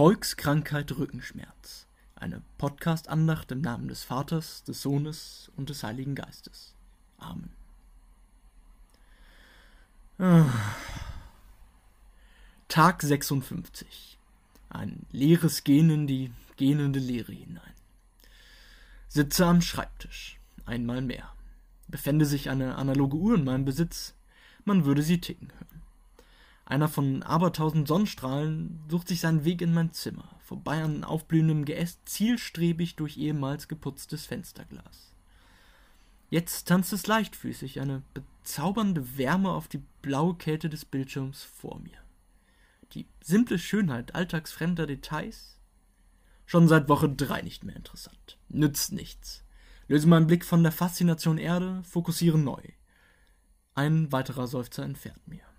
Volkskrankheit Rückenschmerz. Eine Podcast-Andacht im Namen des Vaters, des Sohnes und des Heiligen Geistes. Amen. Tag 56. Ein leeres Gehen in die gähnende Leere hinein. Sitze am Schreibtisch. Einmal mehr. Befände sich eine analoge Uhr in meinem Besitz, man würde sie ticken hören. Einer von abertausend Sonnenstrahlen sucht sich seinen Weg in mein Zimmer, vorbei an aufblühendem Geäst, zielstrebig durch ehemals geputztes Fensterglas. Jetzt tanzt es leichtfüßig, eine bezaubernde Wärme auf die blaue Kälte des Bildschirms vor mir. Die simple Schönheit alltagsfremder Details? Schon seit Woche drei nicht mehr interessant. Nützt nichts. Löse meinen Blick von der Faszination Erde, fokussiere neu. Ein weiterer Seufzer entfernt mir.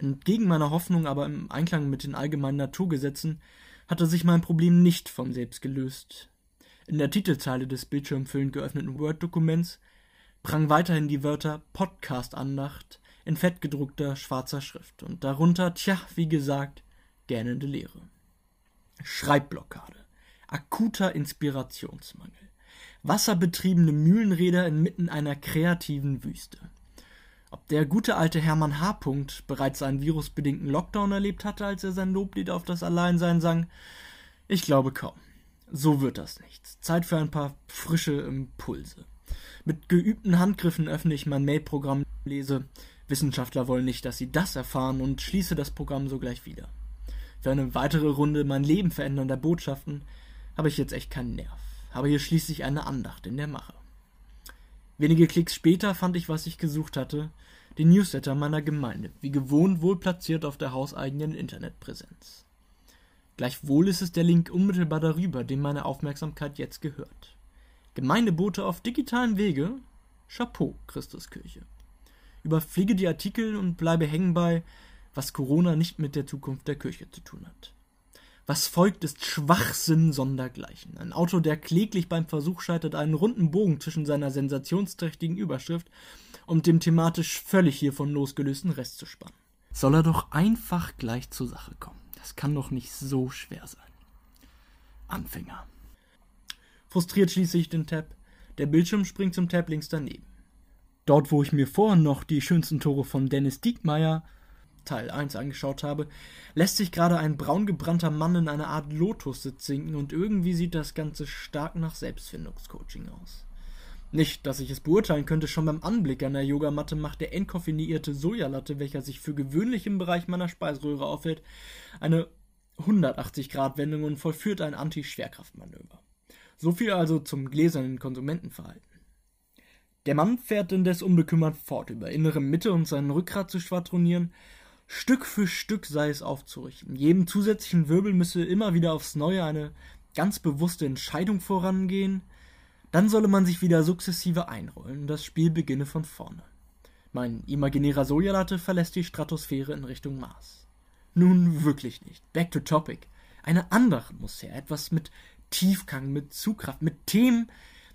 Entgegen meiner Hoffnung, aber im Einklang mit den allgemeinen Naturgesetzen, hatte sich mein Problem nicht von selbst gelöst. In der Titelzeile des bildschirmfüllend geöffneten Word-Dokuments prang weiterhin die Wörter Podcast-Andacht in fettgedruckter schwarzer Schrift und darunter, tja, wie gesagt, gähnende Leere. Schreibblockade. Akuter Inspirationsmangel. Wasserbetriebene Mühlenräder inmitten einer kreativen Wüste. Ob der gute alte Hermann H. bereits einen virusbedingten Lockdown erlebt hatte, als er sein Loblied auf das Alleinsein sang? Ich glaube kaum. So wird das nichts. Zeit für ein paar frische Impulse. Mit geübten Handgriffen öffne ich mein Mailprogramm, lese Wissenschaftler wollen nicht, dass sie das erfahren und schließe das Programm sogleich wieder. Für eine weitere Runde mein Leben verändernder Botschaften habe ich jetzt echt keinen Nerv. Habe hier schließlich eine Andacht in der Mache. Wenige Klicks später fand ich, was ich gesucht hatte, den Newsletter meiner Gemeinde, wie gewohnt wohl platziert auf der hauseigenen Internetpräsenz. Gleichwohl ist es der Link unmittelbar darüber, dem meine Aufmerksamkeit jetzt gehört. Gemeindebote auf digitalen Wege? Chapeau, Christuskirche. Überfliege die Artikel und bleibe hängen bei, was Corona nicht mit der Zukunft der Kirche zu tun hat. Was folgt, ist Schwachsinn sondergleichen. Ein Autor, der kläglich beim Versuch scheitert, einen runden Bogen zwischen seiner sensationsträchtigen Überschrift und dem thematisch völlig hiervon losgelösten Rest zu spannen. Soll er doch einfach gleich zur Sache kommen. Das kann doch nicht so schwer sein. Anfänger. Frustriert schließe ich den Tab. Der Bildschirm springt zum Tab links daneben. Dort, wo ich mir vorhin noch die schönsten Tore von Dennis Diekmeyer Teil 1 angeschaut habe, lässt sich gerade ein braungebrannter Mann in eine Art Lotussitz sinken und irgendwie sieht das Ganze stark nach Selbstfindungscoaching aus. Nicht, dass ich es beurteilen könnte, schon beim Anblick an der Yogamatte macht der entkoffinierte Sojalatte, welcher sich für gewöhnlich im Bereich meiner Speiseröhre aufhält, eine 180-Grad-Wendung und vollführt ein Anti-Schwerkraftmanöver. So viel also zum gläsernen Konsumentenverhalten. Der Mann fährt indes unbekümmert fort, über innere Mitte und sein Rückgrat zu schwadronieren, Stück für Stück sei es aufzurichten. Jedem zusätzlichen Wirbel müsse immer wieder aufs Neue eine ganz bewusste Entscheidung vorangehen. Dann solle man sich wieder sukzessive einrollen. Das Spiel beginne von vorne. Mein imaginärer Sojalatte verlässt die Stratosphäre in Richtung Mars. Nun wirklich nicht. Back to topic. Eine andere muss her. Etwas mit Tiefgang, mit Zugkraft, mit Themen,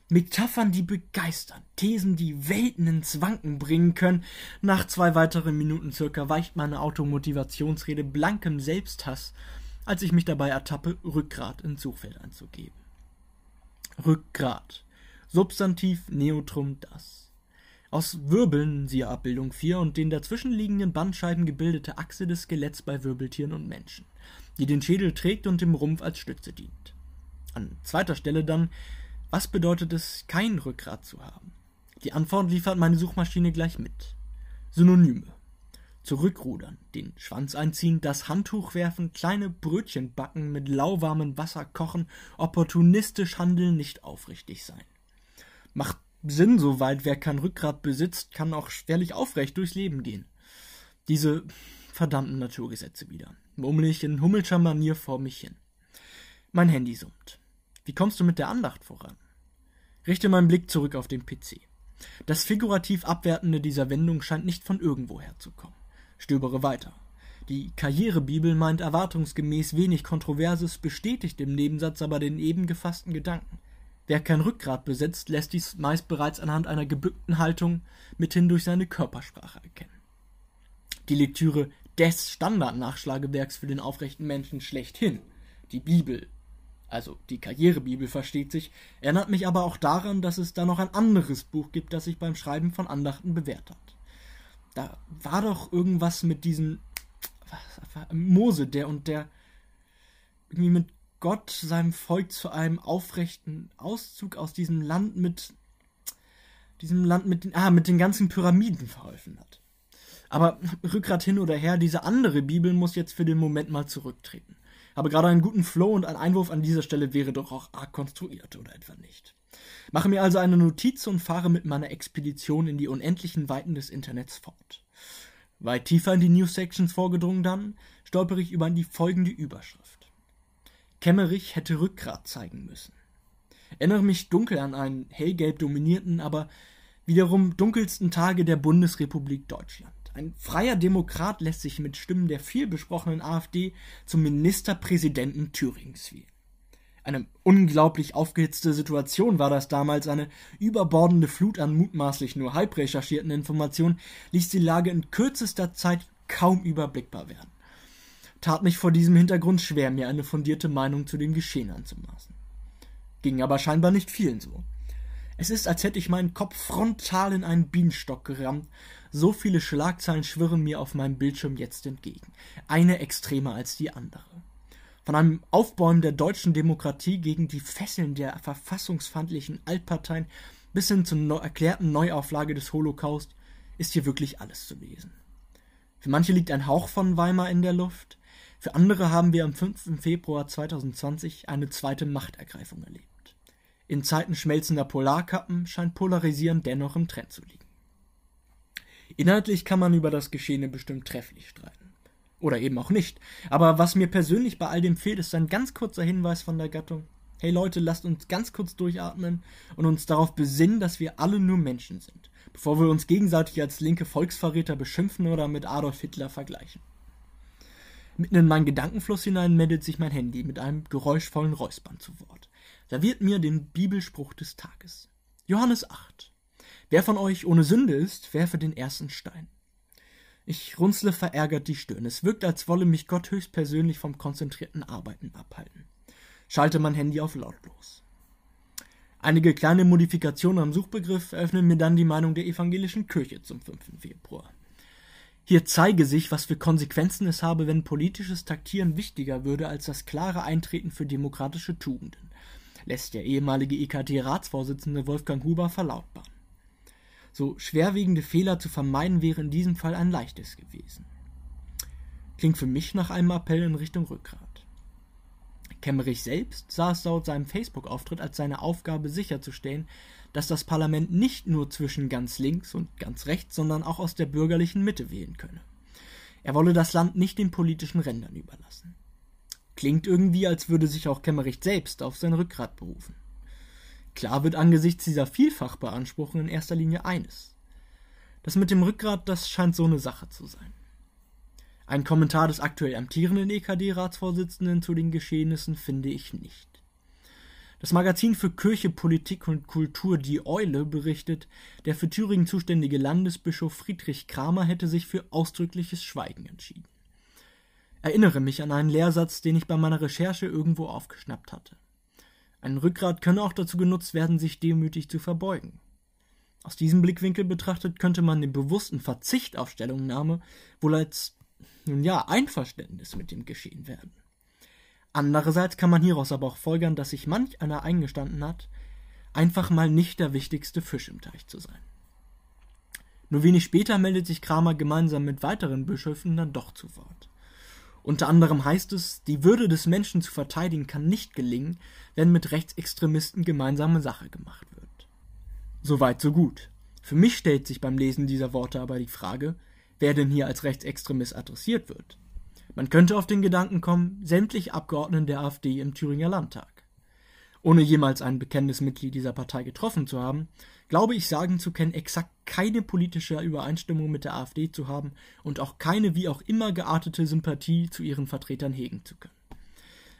Metaphern, die begeistern, Thesen, die Welten ins Wanken bringen können. Nach zwei weiteren Minuten circa weicht meine Automotivationsrede blankem Selbsthass, als ich mich dabei ertappe, Rückgrat ins Suchfeld einzugeben. Rückgrat. Substantiv Neutrum das. Aus Wirbeln, siehe Abbildung 4, und den dazwischenliegenden Bandscheiben gebildete Achse des Skeletts bei Wirbeltieren und Menschen, die den Schädel trägt und dem Rumpf als Stütze dient. An zweiter Stelle dann was bedeutet es, kein Rückgrat zu haben? Die Antwort liefert meine Suchmaschine gleich mit. Synonyme. Zurückrudern, den Schwanz einziehen, das Handtuch werfen, kleine Brötchen backen, mit lauwarmem Wasser kochen, opportunistisch handeln, nicht aufrichtig sein. Macht Sinn soweit, wer kein Rückgrat besitzt, kann auch schwerlich aufrecht durchs Leben gehen. Diese verdammten Naturgesetze wieder. Murmel ich in hummelscher Manier vor mich hin. Mein Handy summt. Wie kommst du mit der Andacht voran? Richte meinen Blick zurück auf den PC. Das figurativ Abwertende dieser Wendung scheint nicht von irgendwoher zu kommen. Stöbere weiter. Die Karrierebibel meint erwartungsgemäß wenig Kontroverses, bestätigt im Nebensatz aber den eben gefassten Gedanken. Wer kein Rückgrat besitzt, lässt dies meist bereits anhand einer gebückten Haltung mithin durch seine Körpersprache erkennen. Die Lektüre des Standardnachschlagewerks für den aufrechten Menschen schlechthin, die Bibel, also die Karrierebibel versteht sich, erinnert mich aber auch daran, dass es da noch ein anderes Buch gibt, das sich beim Schreiben von Andachten bewährt hat. Da war doch irgendwas mit diesem Mose, der und der irgendwie mit Gott seinem Volk zu einem aufrechten Auszug aus diesem Land mit diesem Land mit den, ah, mit den ganzen Pyramiden verholfen hat. Aber Rückgrat hin oder her, diese andere Bibel muss jetzt für den Moment mal zurücktreten. Habe gerade einen guten Flow und ein Einwurf an dieser Stelle wäre doch auch arg konstruiert, oder etwa nicht? Mache mir also eine Notiz und fahre mit meiner Expedition in die unendlichen Weiten des Internets fort. Weit tiefer in die News-Sections vorgedrungen dann, stolpere ich über die folgende Überschrift. Kemmerich hätte Rückgrat zeigen müssen. Erinnere mich dunkel an einen hellgelb dominierten, aber wiederum dunkelsten Tage der Bundesrepublik Deutschland. Ein freier Demokrat lässt sich mit Stimmen der vielbesprochenen AfD zum Ministerpräsidenten Thürings wählen. Eine unglaublich aufgehitzte Situation war das damals. Eine überbordende Flut an mutmaßlich nur halb recherchierten Informationen ließ die Lage in kürzester Zeit kaum überblickbar werden. Tat mich vor diesem Hintergrund schwer, mir eine fundierte Meinung zu dem Geschehen anzumaßen. Ging aber scheinbar nicht vielen so. Es ist, als hätte ich meinen Kopf frontal in einen Bienenstock gerammt. So viele Schlagzeilen schwirren mir auf meinem Bildschirm jetzt entgegen. Eine extremer als die andere. Von einem Aufbäumen der deutschen Demokratie gegen die Fesseln der verfassungsfeindlichen Altparteien bis hin zur neu erklärten Neuauflage des Holocaust ist hier wirklich alles zu lesen. Für manche liegt ein Hauch von Weimar in der Luft, für andere haben wir am 5. Februar 2020 eine zweite Machtergreifung erlebt. In Zeiten schmelzender Polarkappen scheint Polarisieren dennoch im Trend zu liegen. Inhaltlich kann man über das Geschehene bestimmt trefflich streiten. Oder eben auch nicht. Aber was mir persönlich bei all dem fehlt, ist ein ganz kurzer Hinweis von der Gattung. Hey Leute, lasst uns ganz kurz durchatmen und uns darauf besinnen, dass wir alle nur Menschen sind, bevor wir uns gegenseitig als linke Volksverräter beschimpfen oder mit Adolf Hitler vergleichen. Mitten in meinen Gedankenfluss hinein meldet sich mein Handy mit einem geräuschvollen Räuspern zu Wort serviert mir den Bibelspruch des Tages. Johannes 8. Wer von euch ohne Sünde ist, werfe den ersten Stein. Ich runzle verärgert die Stirn. Es wirkt, als wolle mich Gott höchstpersönlich vom konzentrierten Arbeiten abhalten. Schalte mein Handy auf lautlos. Einige kleine Modifikationen am Suchbegriff eröffnen mir dann die Meinung der evangelischen Kirche zum 5. Februar. Hier zeige sich, was für Konsequenzen es habe, wenn politisches Taktieren wichtiger würde als das klare Eintreten für demokratische Tugenden lässt der ehemalige EKT-Ratsvorsitzende Wolfgang Huber verlautbaren. So schwerwiegende Fehler zu vermeiden wäre in diesem Fall ein leichtes gewesen. Klingt für mich nach einem Appell in Richtung Rückgrat. Kemmerich selbst sah es laut seinem Facebook-Auftritt als seine Aufgabe sicherzustellen, dass das Parlament nicht nur zwischen ganz links und ganz rechts, sondern auch aus der bürgerlichen Mitte wählen könne. Er wolle das Land nicht den politischen Rändern überlassen. Klingt irgendwie, als würde sich auch Kemmerich selbst auf sein Rückgrat berufen. Klar wird angesichts dieser Vielfachbeanspruchung in erster Linie eines. Das mit dem Rückgrat, das scheint so eine Sache zu sein. Ein Kommentar des aktuell amtierenden EKD-Ratsvorsitzenden zu den Geschehnissen finde ich nicht. Das Magazin für Kirche, Politik und Kultur Die Eule berichtet, der für Thüringen zuständige Landesbischof Friedrich Kramer hätte sich für ausdrückliches Schweigen entschieden erinnere mich an einen Lehrsatz, den ich bei meiner Recherche irgendwo aufgeschnappt hatte. Ein Rückgrat könne auch dazu genutzt werden, sich demütig zu verbeugen. Aus diesem Blickwinkel betrachtet könnte man den bewussten Verzicht auf Stellungnahme wohl als, nun ja, Einverständnis mit dem Geschehen werden. Andererseits kann man hieraus aber auch folgern, dass sich manch einer eingestanden hat, einfach mal nicht der wichtigste Fisch im Teich zu sein. Nur wenig später meldet sich Kramer gemeinsam mit weiteren Bischöfen dann doch zu Wort. Unter anderem heißt es, die Würde des Menschen zu verteidigen kann nicht gelingen, wenn mit Rechtsextremisten gemeinsame Sache gemacht wird. Soweit so gut. Für mich stellt sich beim Lesen dieser Worte aber die Frage, wer denn hier als Rechtsextremist adressiert wird. Man könnte auf den Gedanken kommen, sämtliche Abgeordneten der AfD im Thüringer Landtag. Ohne jemals ein bekennendes Mitglied dieser Partei getroffen zu haben, glaube ich sagen zu können, exakt keine politische Übereinstimmung mit der AfD zu haben und auch keine wie auch immer geartete Sympathie zu ihren Vertretern hegen zu können.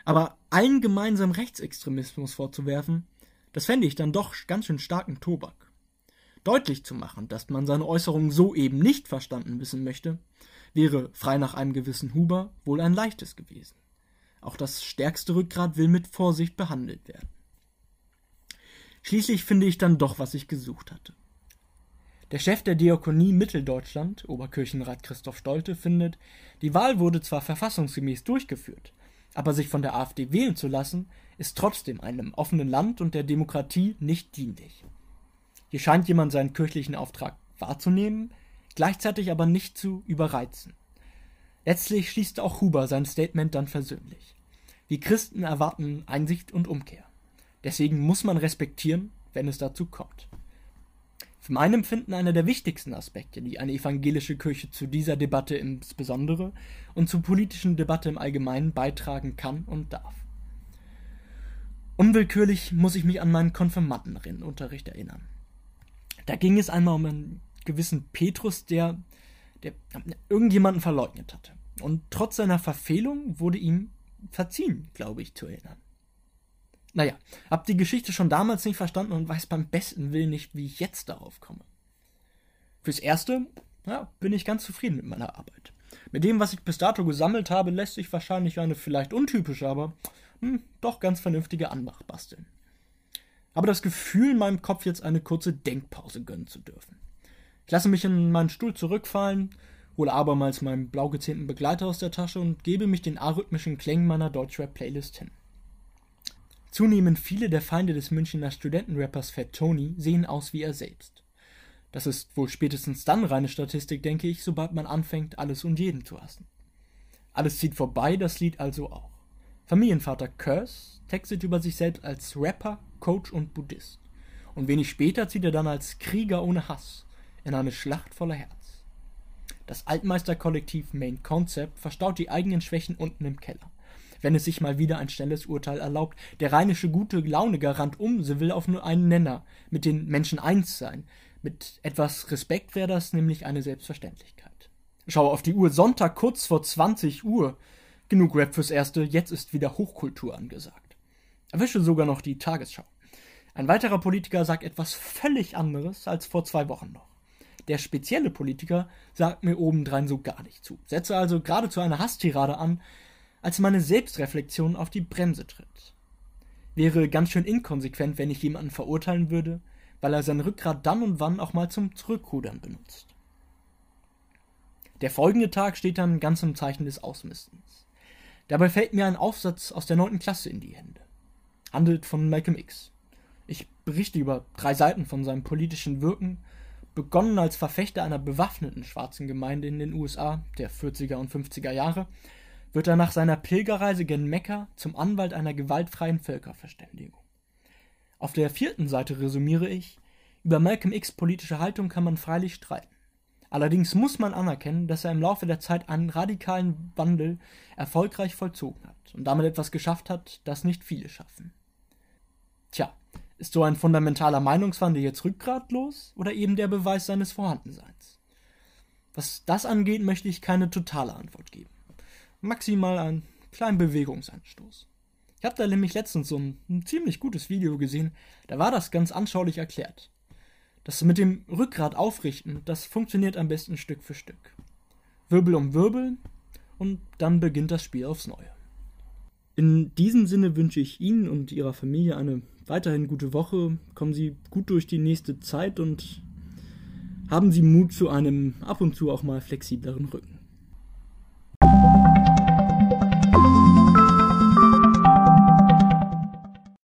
Aber allen gemeinsam Rechtsextremismus vorzuwerfen, das fände ich dann doch ganz schön starken Tobak. Deutlich zu machen, dass man seine Äußerungen so eben nicht verstanden wissen möchte, wäre frei nach einem gewissen Huber wohl ein leichtes gewesen. Auch das stärkste Rückgrat will mit Vorsicht behandelt werden. Schließlich finde ich dann doch, was ich gesucht hatte. Der Chef der Diakonie Mitteldeutschland, Oberkirchenrat Christoph Stolte, findet, die Wahl wurde zwar verfassungsgemäß durchgeführt, aber sich von der AfD wählen zu lassen, ist trotzdem einem offenen Land und der Demokratie nicht dienlich. Hier scheint jemand seinen kirchlichen Auftrag wahrzunehmen, gleichzeitig aber nicht zu überreizen. Letztlich schließt auch Huber sein Statement dann versöhnlich. Wir Christen erwarten Einsicht und Umkehr. Deswegen muss man respektieren, wenn es dazu kommt. Für mein Empfinden einer der wichtigsten Aspekte, die eine evangelische Kirche zu dieser Debatte insbesondere und zur politischen Debatte im Allgemeinen beitragen kann und darf. Unwillkürlich muss ich mich an meinen Konfirmandenunterricht erinnern. Da ging es einmal um einen gewissen Petrus, der, der irgendjemanden verleugnet hatte. Und trotz seiner Verfehlung wurde ihm verziehen, glaube ich, zu erinnern. Naja, hab die Geschichte schon damals nicht verstanden und weiß beim besten Willen nicht, wie ich jetzt darauf komme. Fürs Erste, ja, bin ich ganz zufrieden mit meiner Arbeit. Mit dem, was ich bis dato gesammelt habe, lässt sich wahrscheinlich eine vielleicht untypische, aber hm, doch ganz vernünftige Anmach basteln. Aber das Gefühl, in meinem Kopf jetzt eine kurze Denkpause gönnen zu dürfen. Ich lasse mich in meinen Stuhl zurückfallen, hole abermals meinen blau gezähnten Begleiter aus der Tasche und gebe mich den arrhythmischen Klängen meiner Deutschrap-Playlist hin. Zunehmend viele der Feinde des Münchner Studentenrappers Fat Tony sehen aus wie er selbst. Das ist wohl spätestens dann reine Statistik, denke ich, sobald man anfängt, alles und jeden zu hassen. Alles zieht vorbei, das Lied also auch. Familienvater Curse textet über sich selbst als Rapper, Coach und Buddhist. Und wenig später zieht er dann als Krieger ohne Hass in eine Schlacht voller Herz. Das Altmeisterkollektiv Main Concept verstaut die eigenen Schwächen unten im Keller wenn es sich mal wieder ein schnelles Urteil erlaubt. Der rheinische gute Laune Garant um, sie will auf nur einen Nenner, mit den Menschen eins sein. Mit etwas Respekt wäre das nämlich eine Selbstverständlichkeit. Schau auf die Uhr, Sonntag kurz vor 20 Uhr. Genug Rap fürs Erste, jetzt ist wieder Hochkultur angesagt. Erwische sogar noch die Tagesschau. Ein weiterer Politiker sagt etwas völlig anderes als vor zwei Wochen noch. Der spezielle Politiker sagt mir obendrein so gar nicht zu. Setze also geradezu eine Hasstirade an, als meine Selbstreflexion auf die Bremse tritt. Wäre ganz schön inkonsequent, wenn ich jemanden verurteilen würde, weil er sein Rückgrat dann und wann auch mal zum Zurückrudern benutzt. Der folgende Tag steht dann ganz im Zeichen des Ausmistens. Dabei fällt mir ein Aufsatz aus der neunten Klasse in die Hände. Handelt von Malcolm X. Ich berichte über drei Seiten von seinem politischen Wirken, begonnen als Verfechter einer bewaffneten schwarzen Gemeinde in den USA der 40er und 50er Jahre wird er nach seiner Pilgerreise gen Mekka zum Anwalt einer gewaltfreien Völkerverständigung. Auf der vierten Seite resümiere ich, über Malcolm X politische Haltung kann man freilich streiten. Allerdings muss man anerkennen, dass er im Laufe der Zeit einen radikalen Wandel erfolgreich vollzogen hat und damit etwas geschafft hat, das nicht viele schaffen. Tja, ist so ein fundamentaler Meinungswandel jetzt rückgratlos oder eben der Beweis seines Vorhandenseins? Was das angeht, möchte ich keine totale Antwort geben maximal einen kleinen Bewegungsanstoß. Ich habe da nämlich letztens so ein, ein, ziemlich gutes Video gesehen, da war das ganz anschaulich erklärt. Das mit dem Rückgrat aufrichten, das funktioniert am besten Stück für Stück. Wirbel um Wirbel und dann beginnt das Spiel aufs Neue. In diesem Sinne wünsche ich Ihnen und Ihrer Familie eine weiterhin gute Woche. Kommen Sie gut durch die nächste Zeit und haben Sie Mut zu einem ab und zu auch mal flexibleren Rücken.